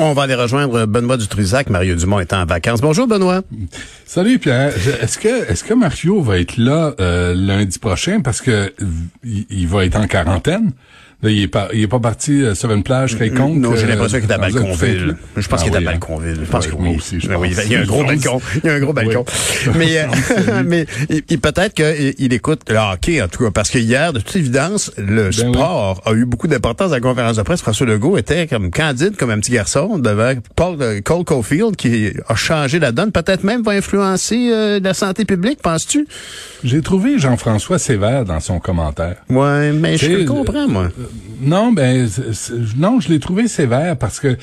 On va aller rejoindre Benoît Dutrisac. Mario Dumont est en vacances. Bonjour, Benoît. Salut Pierre. Est-ce que est-ce que Mario va être là euh, lundi prochain? Parce que il, il va être en quarantaine? Là, il est pas il est pas parti euh, sur une plage quelconque. Non, j'ai euh, l'impression qu'il est à Balconville. Je pense Ah qu'il est à oui, hein? Balconville. Je pense que oui. aussi, je oui, pense. il y a un gros balcon. Il y a un gros balcon. Mais, euh, mais peut-être qu'il il écoute le hockey, en tout cas, parce que hier, de toute évidence, le Ben sport a eu beaucoup d'importance à la conférence de presse. François Legault était comme candide, comme un petit garçon, devant Paul Cole Caulfield, qui a changé la donne. Peut-être même va influencer euh, la santé publique, penses-tu? J'ai trouvé Jean-François sévère dans son commentaire. Ouais, mais je le comprends, moi. Non, ben non, je l'ai trouvé sévère parce que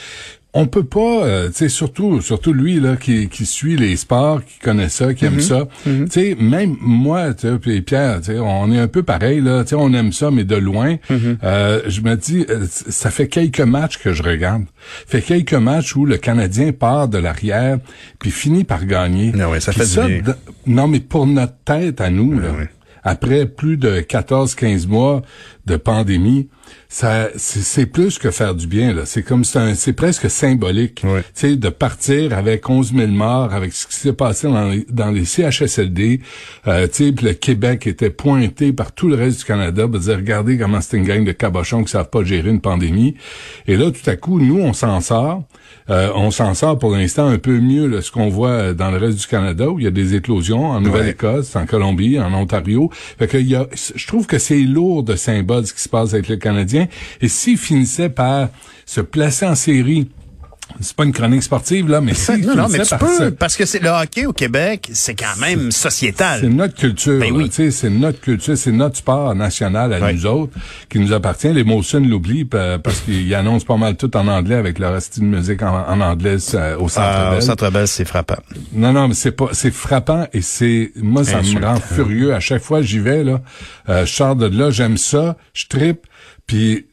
on peut pas, euh, tu sais, surtout, surtout lui là qui, qui suit les sports, qui connaît ça, qui aime ça. Tu sais, même moi, tu sais, puis Pierre, tu sais, on est un peu pareil là. Tu sais, on aime ça, mais de loin. Euh, je me dis, euh, ça fait quelques matchs que je regarde. fait quelques matchs où le Canadien part de l'arrière puis finit par gagner. Ah ouais, ça fait du bien. Non, mais pour notre tête à nous là ouais. après plus de 14-15 mois de pandémie, ça c'est plus que faire du bien là. C'est comme c'est un- c'est presque symbolique, Ouais. tu sais, de partir avec 11 000 morts, avec ce qui s'est passé dans les, dans les CHSLD. Euh, tu sais, le Québec était pointé par tout le reste du Canada pour dire regardez comment c'est une gang de cabochons qui savent pas gérer une pandémie. Et là, tout à coup, nous on s'en sort. Euh, on s'en sort pour l'instant un peu mieux là, ce qu'on voit dans le reste du Canada où il y a des éclosions en Nouvelle-Écosse, en Colombie, en Ontario. Fait que il y a, je trouve que c'est lourd de symboles ce qui se passe avec le Canadien. Et s'il finissait par se placer en série, c'est pas une chronique sportive là, mais s'il Non, non, mais tu par peux, parce que c'est le hockey au Québec, c'est quand même sociétal. c'est notre culture. Ben oui. C'est notre culture, c'est notre sport national à nous autres qui nous appartient. Les Molson l'oublient pa- parce qu'ils annoncent pas mal tout en anglais avec leur style de musique en, en anglais euh, au Centre Ah, Bell. au Centre Bell, c'est frappant. Non, non, mais c'est pas, c'est frappant et c'est, moi, ça me rend furieux. À chaque fois j'y vais, là, euh, je sors de là, j'aime ça, je tripe, puis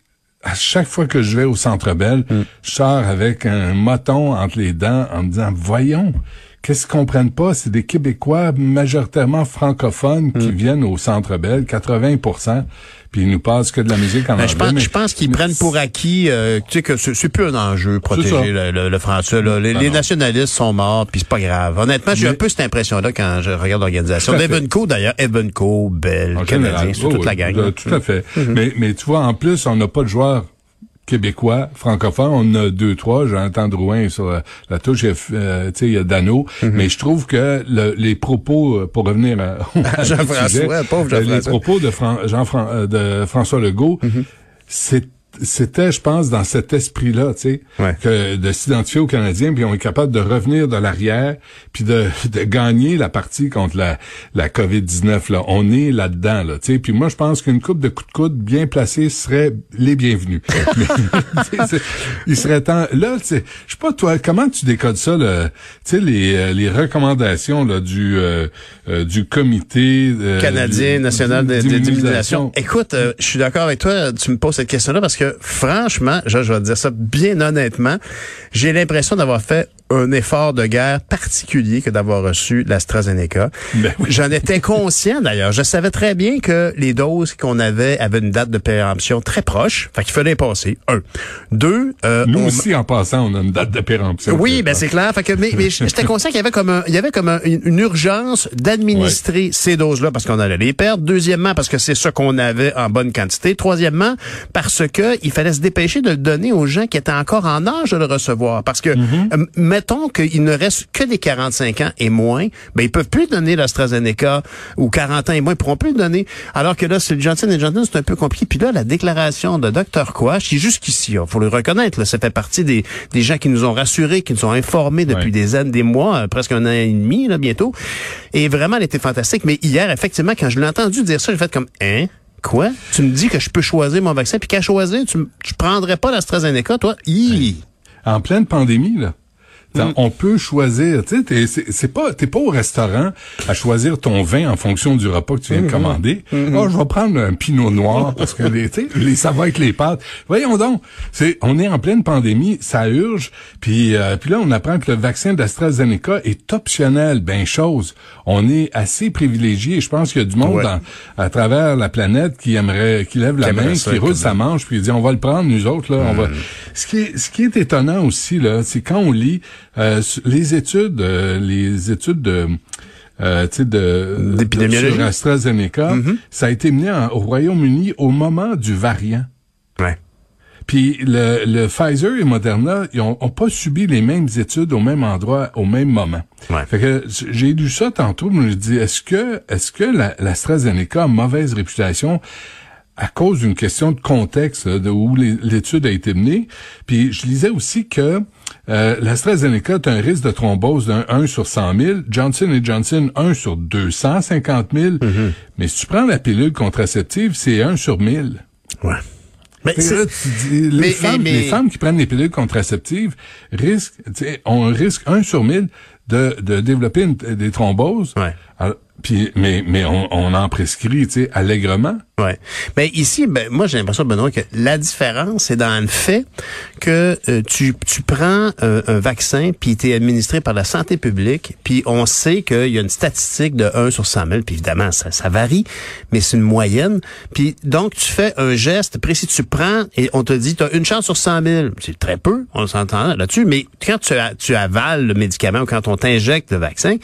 à chaque fois que je vais au Centre Bell, je sors avec un moton entre les dents en me disant, voyons, qu'est-ce qu'ils comprennent pas? C'est des Québécois majoritairement francophones qui viennent au Centre Bell, 80% puis ils nous passent que de la musique en Ben, anglais. je pense, mais- je pense qu'ils prennent pour acquis, euh, tu sais que c'est plus un enjeu protéger le, le, le français. là. Les, Ben les nationalistes sont morts, puis c'est pas grave. Honnêtement, j'ai un peu cette impression-là quand je regarde l'organisation. Evenco d'ailleurs, Evenco, Bell, En Canadien, c'est toute la gang. là. Tout à fait. mais, mais tu vois, en plus, on n'a pas de joueurs québécois, francophones. On a deux, trois. Jonathan Drouin sur la, la touche. euh, tu sais, il y a Dano. Mais je trouve que le- les propos, euh, pour revenir à, à Jean-François, euh, Les propos de, Fran- Jean Fran- euh, de François Legault, c'est c'était, je pense, dans cet esprit-là, tu sais, Ouais. que de s'identifier aux Canadiens, puis on est capable de revenir de l'arrière, puis de, de gagner la partie contre la, la COVID-19. Là, on est là-dedans, là, tu sais. Puis moi, je pense qu'une coupe de coups de coude bien placée serait les bienvenus. Mais, il serait temps. Là, tu sais, je sais pas toi, comment tu décodes ça, le, tu sais, les, euh, les recommandations là du euh, euh, du comité euh, Canadien du- national de- de-. Écoute, euh, je suis d'accord avec toi. Tu me poses cette question-là parce que franchement, je, je vais dire ça bien honnêtement, j'ai l'impression d'avoir fait un effort de guerre particulier que d'avoir reçu l'AstraZeneca. Ben oui. J'en étais conscient d'ailleurs. Je savais très bien que les doses qu'on avait avaient une date de péremption très proche. Fait qu'il fallait passer. Un. Deux, euh, Nous on- aussi, en passant, on a une date de péremption. oui, ben c'est clair. Fait que, mais, mais j'étais conscient qu'il y avait comme un, il y avait comme un- une, urgence d'administrer ces doses-là parce qu'on allait les perdre. Deuxièmement, parce que c'est ça qu'on avait en bonne quantité. Troisièmement, parce que il fallait se dépêcher de le donner aux gens qui étaient encore en âge de le recevoir. Parce que, euh, mettons qu'il ne reste que des 45 ans et moins, ben ils peuvent plus donner l'AstraZeneca ou 40 ans et moins, ils pourront plus le donner. Alors que là, c'est le Johnson Johnson, c'est un peu compliqué. Puis là, la déclaration de Dr. Quash, qui jusqu'ici, il faut le reconnaître, là, ça fait partie des, des gens qui nous ont rassurés, qui nous ont informés depuis Ouais. des années, des mois, euh, presque un an et demi, là, bientôt. Et vraiment, elle était fantastique. Mais hier, effectivement, quand je l'ai entendu dire ça, j'ai fait comme, hein? Quoi? Tu me dis que je peux choisir mon vaccin, puis qu'à choisir, tu, tu prendrais pas l'AstraZeneca, toi? Hi! En pleine pandémie, là. T'sais, On peut choisir. Tu sais, t'es- c'est pas, t'es pas au restaurant à choisir ton vin en fonction du repas que tu viens de commander. Oh, je vais prendre un pinot noir parce que les, les, ça va avec les pâtes. Voyons donc, c'est, on est en pleine pandémie, ça urge. Puis, euh, puis là, on apprend que le vaccin d'AstraZeneca est optionnel. Ben chose, on est assez privilégié. Je pense qu'il y a du monde Ouais. dans- à travers la planète qui aimerait, qui lève la Qui main, qui roule sa manche, puis il dit on va le prendre nous autres là. On va. Ce qui est, ce qui est étonnant aussi là, c'est quand on lit les études, euh, les études de euh, tu sais, de D'épidémiologie. sur AstraZeneca, ça a été mené en- au Royaume-Uni au moment du variant. Ouais. Puis le, le Pfizer et Moderna, ils ont, ont pas subi les mêmes études au même endroit au même moment. Ouais. Fait que j'ai lu ça tantôt, je me dis est-ce que est-ce que la- l'AstraZeneca a mauvaise réputation à cause d'une question de contexte là, de où l'étude a été menée. Puis je lisais aussi que euh, l'AstraZeneca a un risque de thrombose d'un 1 sur 100 000, Johnson Johnson 1 sur 250 000. Mais si tu prends la pilule contraceptive, c'est 1 sur 1000. Ouais. Mais là, tu dis, les, mais- femmes, mais- les femmes qui prennent les pilules contraceptives risquent, ont un risque 1 sur 1000 de, de développer une- des thromboses. Ouais. Alors, puis, mais, mais on, on en prescrit, tu sais, allègrement. Ouais. Mais ici, ben, moi, j'ai l'impression, Benoît, que la différence, c'est dans le fait que euh, tu, tu prends euh, un vaccin, puis est administré par la santé publique, puis on sait qu'il y a une statistique de 1 sur 100 000, puis évidemment, ça, ça varie, mais c'est une moyenne. Puis donc, tu fais un geste précis, tu prends, et on te dit, tu as une chance sur 100 000. C'est très peu, on s'entend là-dessus, mais quand tu, tu avales le médicament ou quand on t'injecte le vaccin,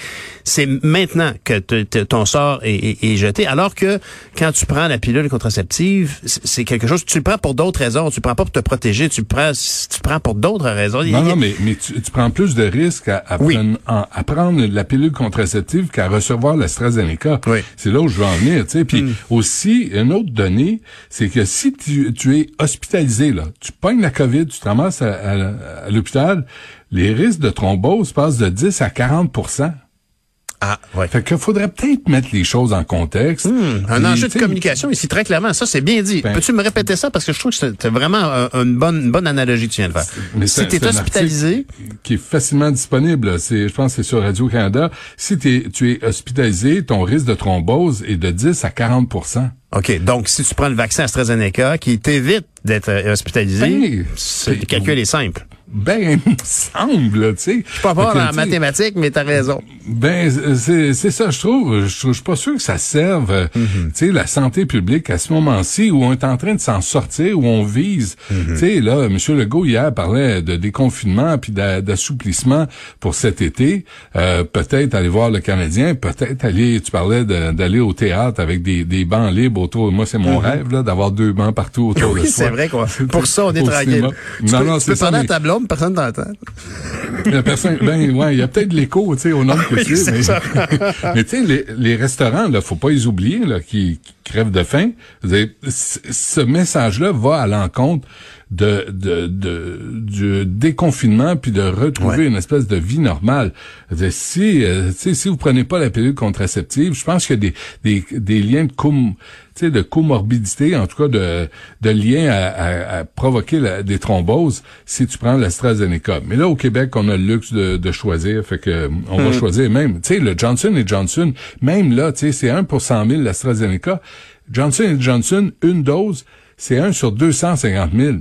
c'est maintenant que te- ton sort est, est- est jeté, alors que quand tu prends la pilule contraceptive, c'est quelque chose, tu le prends pour d'autres raisons, tu le prends pas pour te protéger, tu le prends, tu le prends pour d'autres raisons. Non, non, mais, mais tu, tu prends plus de risques à, à, Oui. prendre, en- à prendre la pilule contraceptive qu'à recevoir l'AstraZeneca. Oui. C'est là où je veux en venir, tu sais. Puis aussi, une autre donnée, c'est que si tu, tu es hospitalisé, là, tu pognes la COVID, tu te ramasses à, à- à l'hôpital, les risques de thrombose passent de 10 à 40 Ah, ouais. Fait qu'il faudrait peut-être mettre les choses en contexte. Un Puis, enjeu de communication ici, très clairement. Ça, c'est bien dit. Ben- Peux-tu me répéter ça? Parce que je trouve que c'est vraiment un- une, bonne, une bonne analogie que tu viens de faire. Mais si es un hospitalisé, qui est facilement disponible. C'est, je pense que c'est sur Radio-Canada. Si t'es- tu es hospitalisé, ton risque de thrombose est de 10 à 40% OK. Donc, si tu prends le vaccin AstraZeneca qui t'évite d'être euh, hospitalisé, Ben, le calcul est simple. Ben, il me semble, tu sais. Je suis pas fort en mathématiques, mais t'as raison. Ben, c'est, ça, je trouve. Je, suis pas sûr que ça serve, euh, Mm-hmm. tu sais, la santé publique à ce moment-ci où on est en train de s'en sortir, où on vise. Mm-hmm. Tu sais, là, M. Legault, hier, parlait de déconfinement puis d'a- d'assouplissement pour cet été. Euh, peut-être aller voir le Canadien, peut-être aller, tu parlais de- d'aller au théâtre avec des, des bancs libres autour. Moi, c'est mon rêve, là, d'avoir deux bancs partout autour de. Oui, soi. c'est vrai quoi. Pour ça, on est tranquille. Non, peux, non, c'est ça, mais- personne t'entend. La personne, ben ouais, il y a peut-être de l'écho, tu sais, au nombre que Oui, tu mais, mais tu sais, les, les restaurants, là, faut pas les oublier, là, qui, qui crèvent de faim. Ce message-là va à l'encontre de, de, de, du déconfinement puis de retrouver une espèce de vie normale. Si, euh, si vous prenez pas la pilule contraceptive, je pense qu'il y a des, des, des liens de com, tu sais, de comorbidité, en tout cas de, de liens à, à- à provoquer la- des thromboses si tu prends l'AstraZeneca. Mais là, au Québec, on a le luxe de, de choisir, fait que euh, on va choisir même. Tu sais, le Johnson Johnson, même là, tu sais, c'est 1 pour 100 000 l'AstraZeneca. Johnson Johnson, une dose, c'est 1 sur 250 000.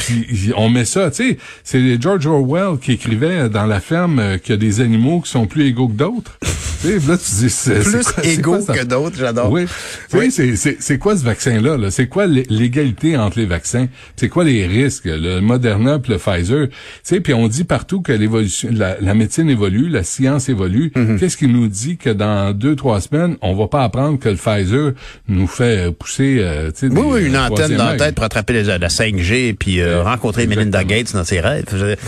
Puis on met ça, tu sais, c'est George Orwell qui écrivait dans La ferme euh, qu'il y a des animaux qui sont plus égaux que d'autres. tu sais, là tu dis c'est Plus quoi- égaux quoi ça? que d'autres, j'adore. Oui. Tu sais, c'est- c'est c'est quoi ce vaccin-là? -là, c'est quoi l'é- l'égalité entre les vaccins? C'est quoi les risques? Le Moderna puis le Pfizer. Tu sais, puis on dit partout que l'évolution, la, la médecine évolue, la science évolue. Mhm. Qu'est-ce qui nous dit que dans deux, trois semaines, on va pas apprendre que le Pfizer nous fait pousser, euh, tu sais, Oui, oui, une euh, antenne dans la tête pour attraper les- la 5G puis euh, rencontrer Melinda. Gates dans ses rêves.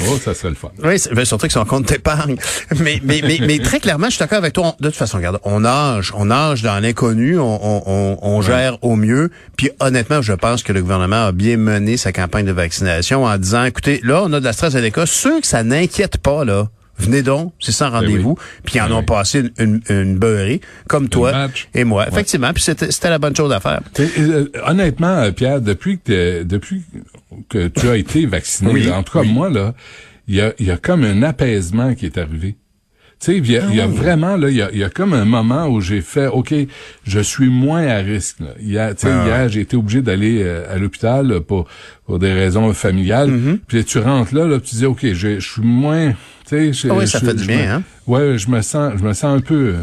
Oh, ça serait le fun. Oui, c'est- ben, surtout que son compte d'épargne. Mais, mais, mais, mais très clairement, je suis d'accord avec toi. On- de toute façon, regarde, on nage, on nage dans l'inconnu, on, on, on, on gère au mieux. Puis honnêtement, je pense que le gouvernement a bien mené sa campagne de vaccination en disant, écoutez, là, on a de l'AstraZeneca. Ceux que ça n'inquiète pas, là, venez donc, c'est sans rendez-vous. Puis ils en Ben ont oui. passé une, une, une beurrée, comme toi et moi. Ouais. Effectivement, puis c'était la bonne chose à faire. Et, euh, honnêtement, euh, Pierre, depuis que depuis que tu as été vacciné, Oui, en tout cas moi là, il y a, il y a comme un apaisement qui est arrivé. Tu sais, il y a, il y a vraiment, là, il y a, y a comme un moment où j'ai fait, OK, je suis moins à risque. Là. Hier, tu sais, Ah. hier, j'ai été obligé d'aller euh, à l'hôpital pour, pour des raisons familiales. Mm-hmm. Puis tu rentres là, là, tu dis, OK, je, suis moins... Tu sais, Ah oui, ça fait du bien, hein? Ouais, je me sens, je me sens un peu,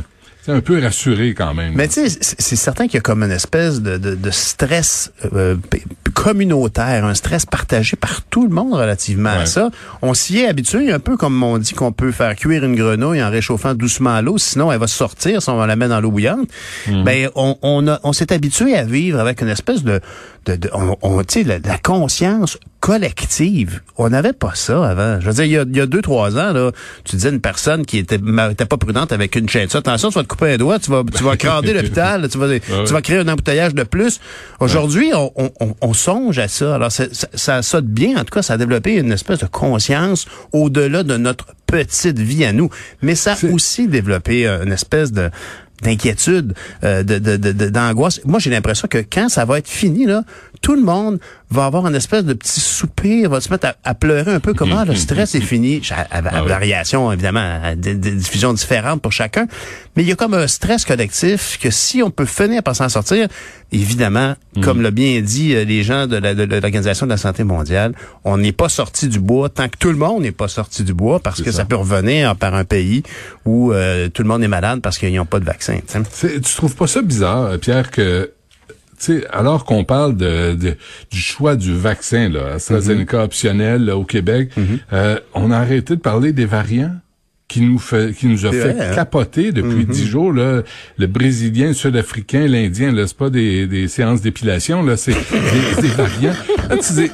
sais, un peu rassuré quand même. Mais tu sais, c'est c'est certain qu'il y a comme une espèce de, de, de stress euh, communautaire, un stress partagé par tout le monde relativement à ça. On s'y est habitué, un peu comme on dit qu'on peut faire cuire une grenouille en réchauffant doucement l'eau, sinon elle va sortir si on la met dans l'eau bouillante. Mhm. Ben on, on, a- on s'est habitué à vivre avec une espèce de, de, de- on, on- la, la conscience collective. On n'avait pas ça avant. Je veux dire, il y a, il y a deux, trois ans, là, tu disais une personne qui était, était pas prudente avec une chaîne. Ça, attention, tu vas te couper un doigt, tu vas, tu vas crander l'hôpital, tu vas, tu vas créer un embouteillage de plus. Aujourd'hui, on, on, on- on songe à ça. Alors, ça, ça, de bien. En tout cas, ça a développé une espèce de conscience au-delà de notre petite vie à nous. Mais ça a aussi développé euh, une espèce de d'inquiétude, euh, de, de, de- d'angoisse. Moi, j'ai l'impression que quand ça va être fini, là, tout le monde va avoir une espèce de petit soupir, va se mettre à, à pleurer un peu comme ah, le stress est fini? À, à- à Ah variation, évidemment, à des, des diffusions différentes pour chacun. Mais il y a comme un stress collectif que si on peut finir par s'en sortir, évidemment, comme l'a bien dit euh, les gens de, la- de- de l'Organisation de la santé mondiale, on n'est pas sorti du bois tant que tout le monde n'est pas sorti du bois parce que ça. ça. peut revenir par un pays où euh, tout le monde est malade parce qu'ils n'ont pas de vaccin. tu trouves pas ça bizarre, euh, Pierre, que sais, alors qu'on parle de, de- du choix du vaccin, là, AstraZeneca Mm-hmm. optionnel là, au Québec, euh, on a arrêté de parler des variants qui nous fait qui nous a fait vrai, hein? capoter depuis dix jours là le brésilien le sud-africain l'indien là c'est pas des, des séances d'épilation là c'est des, des variants là, tu dis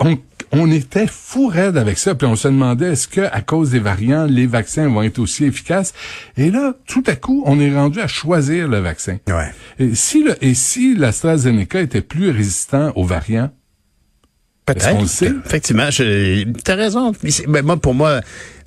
on, on était fou raide avec ça puis on se demandait est-ce que à cause des variants les vaccins vont être aussi efficaces? Et là tout à coup on est rendu à choisir le vaccin Ouais. et si le, et si l'AstraZeneca était plus résistant aux variants? Sait? Effectivement, je- t'as raison. Ben, moi, pour moi,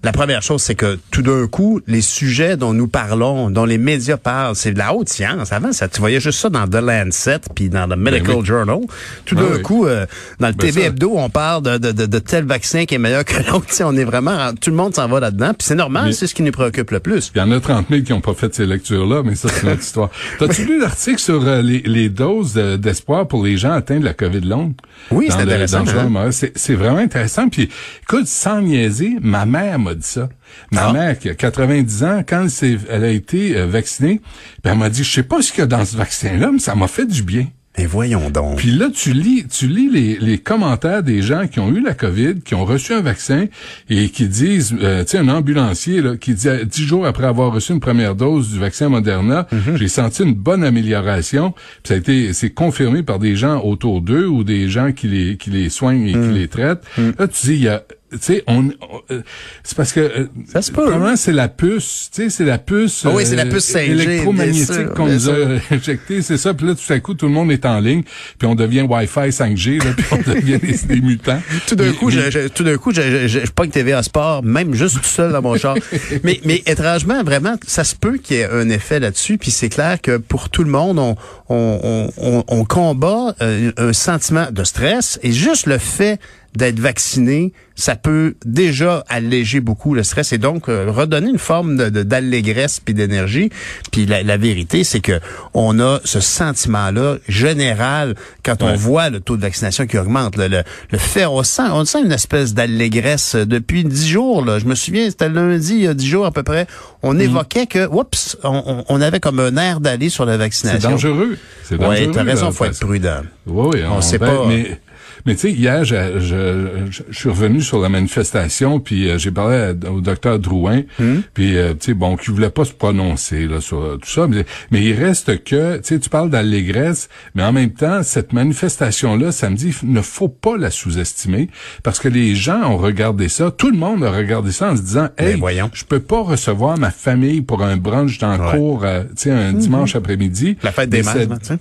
la première chose, c'est que tout d'un coup, les sujets dont nous parlons, dont les médias parlent, c'est de la haute science. Avant, ça, tu voyais juste ça dans The Lancet puis dans The Medical oui. Journal. Tout Ah d'un oui. coup, euh, dans le Ben TV ça. Hebdo, on parle de, de, de, de tel vaccin qui est meilleur que l'autre. On est vraiment, tout le monde s'en va là-dedans. Puis c'est normal, c'est ce qui nous préoccupe le plus. Il y en a 30 000 qui n'ont pas fait ces lectures-là, mais ça, c'est une autre histoire. T'as-tu lu l'article sur euh, les, les doses euh, d'espoir pour les gens atteints de la COVID longue? Oui, c'est intéressant, hein? C'est vraiment intéressant. Puis, écoute, sans niaiser, ma mère m'a dit ça. Ma Ah. mère, qui a 90 ans, quand elle, a été euh, vaccinée, ben, elle m'a dit, je sais pas ce qu'il y a dans ce vaccin-là, mais ça m'a fait du bien. Mais voyons donc. Puis là, tu lis, tu lis les, les commentaires des gens qui ont eu la COVID, qui ont reçu un vaccin et qui disent, euh, tu sais, un ambulancier là, qui dit euh, dix jours après avoir reçu une première dose du vaccin Moderna, j'ai senti une bonne amélioration. Puis ça a été, c'est confirmé par des gens autour d'eux ou des gens qui les qui les soignent et qui les traitent. Là, tu dis, il y a tu sais, on, on- euh, c'est parce que euh, Ça se peut. probablement c'est la puce, tu sais, c'est la puce Ah oui, c'est la puce 5G, bien électromagnétique qu'on nous a sûr. injecté, c'est ça. Puis là, tout à coup, tout le monde est en ligne, puis on devient Wi-Fi 5G, là, puis on devient des, des mutants. Tout d'un coup, mais- je, je- tout d'un coup, je, je, je, je pogne TVA Sport, même juste tout seul dans mon char. mais, mais étrangement, vraiment, ça se peut qu'il y ait un effet là-dessus. Puis c'est clair que pour tout le monde, on, on, on, on, on combat euh, un sentiment de stress et juste le fait d'être vacciné, ça peut déjà alléger beaucoup le stress et donc euh, redonner une forme de, de- d'allégresse puis d'énergie. Puis la, la vérité, c'est que on a ce sentiment-là général quand on voit le taux de vaccination qui augmente. Le, le, le fait, on sent, on sent une espèce d'allégresse euh, depuis dix jours. Là. Je me souviens, c'était lundi, il y a dix jours à peu près. On Mm. évoquait que, oups, on, avait comme un air d'aller sur la C'est vaccination. dangereux. C'est dangereux. Oui, t'as raison, là, faut être prudent. Oui, oui, On sait ben, pas. Mais, mais tu sais, hier, je, je, je, je suis revenu sur la manifestation, puis euh, j'ai parlé à- au docteur Drouin, Hmm? puis euh, tu sais, bon, qui voulait pas se prononcer là sur euh, tout ça, mais, mais il reste que, tu sais, tu parles d'allégresse, mais en même temps, cette manifestation-là, samedi, il ne faut pas la sous-estimer, parce que les gens ont regardé ça, tout le monde a regardé ça en se disant, Ben, hey, voyons. je peux pas recevoir ma famille pour un brunch le Ouais. cours, euh, tu sais, un dimanche après-midi. La fête des mères, c'est-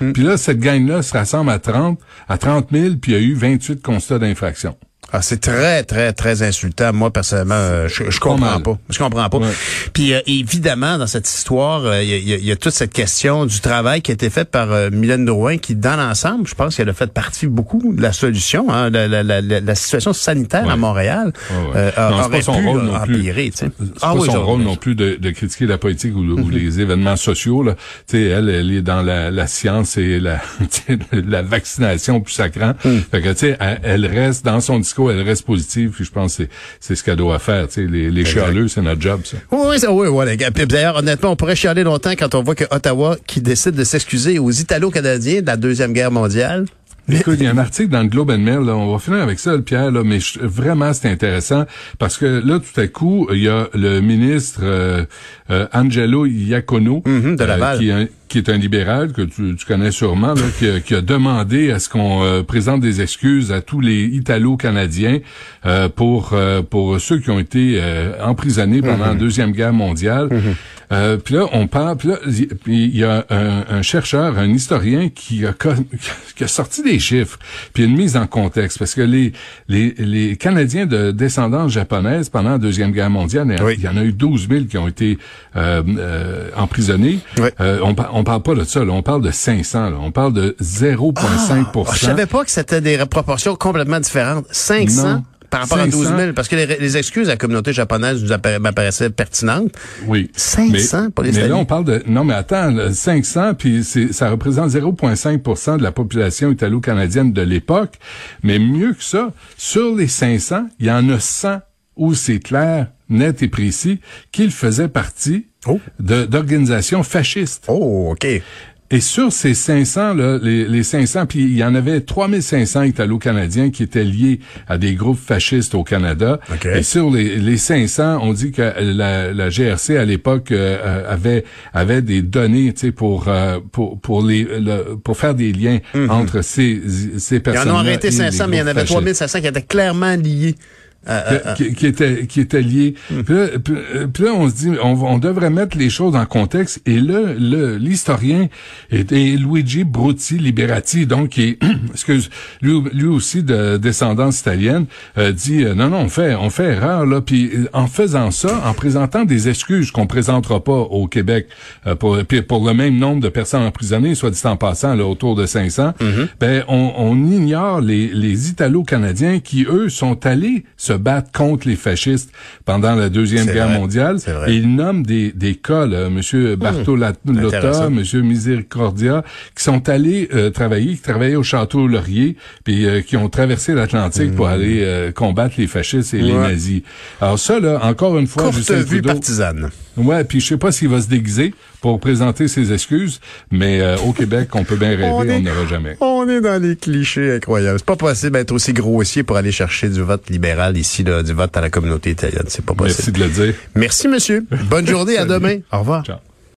genre. Puis là, cette gang-là se rassemble à 30, à 30 000, puis il y a eu 28 constats d'infraction. Ah, c'est très, très, très insultant. Moi, personnellement, euh, je, je comprends pas. Je comprends pas. Ouais. Puis euh, évidemment, dans cette histoire, euh, il y, a- il y a toute cette question du travail qui a été fait par Mylène Drouin, qui, dans l'ensemble, je pense qu'elle a fait partie beaucoup de la solution. Hein, la, la- la- la- situation sanitaire Ouais. à Montréal Ouais, ouais. a- Non, c'est pas aurait son pu rôle non plus. empirer. C'est Ah pas oui, son rôle non plus de, de critiquer la politique ou, ou Mm-hmm. les événements sociaux. Là. Tu sais, elle, elle est dans la, science et la, la vaccination plus sacrant. Mm. Fait que tu sais, elle, elle reste dans son discours, elle reste positive. Puis je pense que c'est, ce qu'elle doit faire. Tu sais, les, les chialeux, c'est notre job. Ça. Oui, ça, oui, gars. Puis D'ailleurs, honnêtement, on pourrait chialer longtemps quand on voit que Ottawa qui décide de s'excuser aux Italo-Canadiens de la Deuxième Guerre mondiale. Écoute, il y a un article dans le Globe and Mail, là, on va finir avec ça, le Pierre, là, mais je- vraiment c'est intéressant parce que là, tout à coup, il y a le ministre euh, euh, Angelo Iacono, Mhm, de euh, qui, est un, qui est un libéral que tu, tu connais sûrement, là, qui, a, qui a demandé à ce qu'on euh, présente des excuses à tous les Italo-Canadiens euh, pour euh, pour ceux qui ont été euh, emprisonnés pendant la deuxième guerre mondiale. Euh, puis là, on parle, puis là, il y a un, un chercheur, un historien qui a, co- qui a sorti des chiffres, puis une mise en contexte, parce que les les, les Canadiens de descendance japonaise pendant la deuxième guerre mondiale, il y en a- Oui. il y en a eu 12 000 qui ont été euh, euh, emprisonnés. Oui. Euh, on, on parle pas de ça, là, on parle de 500, là, on parle de 0,5 Ah, je savais pas que c'était des proportions complètement différentes. 500 Non. Par rapport à 12 000. 500. Parce que les, les excuses à la communauté japonaise nous m'apparaissaient pertinentes. Oui. 500 mais, pour les Mais là, on parle de... Non, mais attends, là, 500, puis ça représente 0,5% de la population italo-canadienne de l'époque. Mais mieux que ça, sur les 500, il y en a 100 où c'est clair, net et précis, qu'ils faisaient partie Oh. d'organisations fascistes. Oh, OK. Et sur ces 500, là, les, les 500, puis il y en avait 3500 Italo-Canadiens qui étaient liés à des groupes fascistes au Canada. OK. Et sur les, les 500, on dit que la, la GRC à l'époque euh, euh, avait avait des données, tu sais, pour euh, pour pour les le- pour faire des liens entre ces ces Ils personnes. en ont arrêté 500, mais il y en avait 3500 qui étaient clairement liés. À- à- à- qui, qui était qui était lié. Puis, là, puis, euh, puis là, on se dit, on, on devrait mettre les choses en contexte. Et là, le l'historien était Luigi Brutti Liberati, donc qui est, excuse, lui, lui aussi de descendance italienne, euh, dit euh, non non, on fait on fait erreur là. Puis euh, en faisant ça, en présentant des excuses qu'on présentera pas au Québec euh, pour puis pour le même nombre de personnes emprisonnées, soit dit en passant là autour de 500, ben on, on ignore les les Italo-Canadiens qui eux sont allés se battre contre les fascistes pendant la deuxième guerre vrai, mondiale. Et ils nomment des des cas là, Monsieur Bartolotta, Intéressant. Monsieur Misericordia, qui sont allés euh, travailler, qui travaillaient au château Laurier, puis euh, qui ont traversé l'Atlantique pour aller euh, combattre les fascistes et les Hmm. Nazis. Alors ça là, encore une fois, Courte vue Trudeau- partisane. Ouais, puis je sais pas s'il va se déguiser pour présenter ses excuses, mais euh, au Québec, on peut bien rêver, On n'aura jamais. On est dans les clichés incroyables. C'est pas possible d'être aussi grossier pour aller chercher du vote libéral ici, là, du vote à la communauté italienne. C'est pas possible. Merci de le dire. Merci, monsieur. Bonne journée. à demain. Au revoir. Ciao.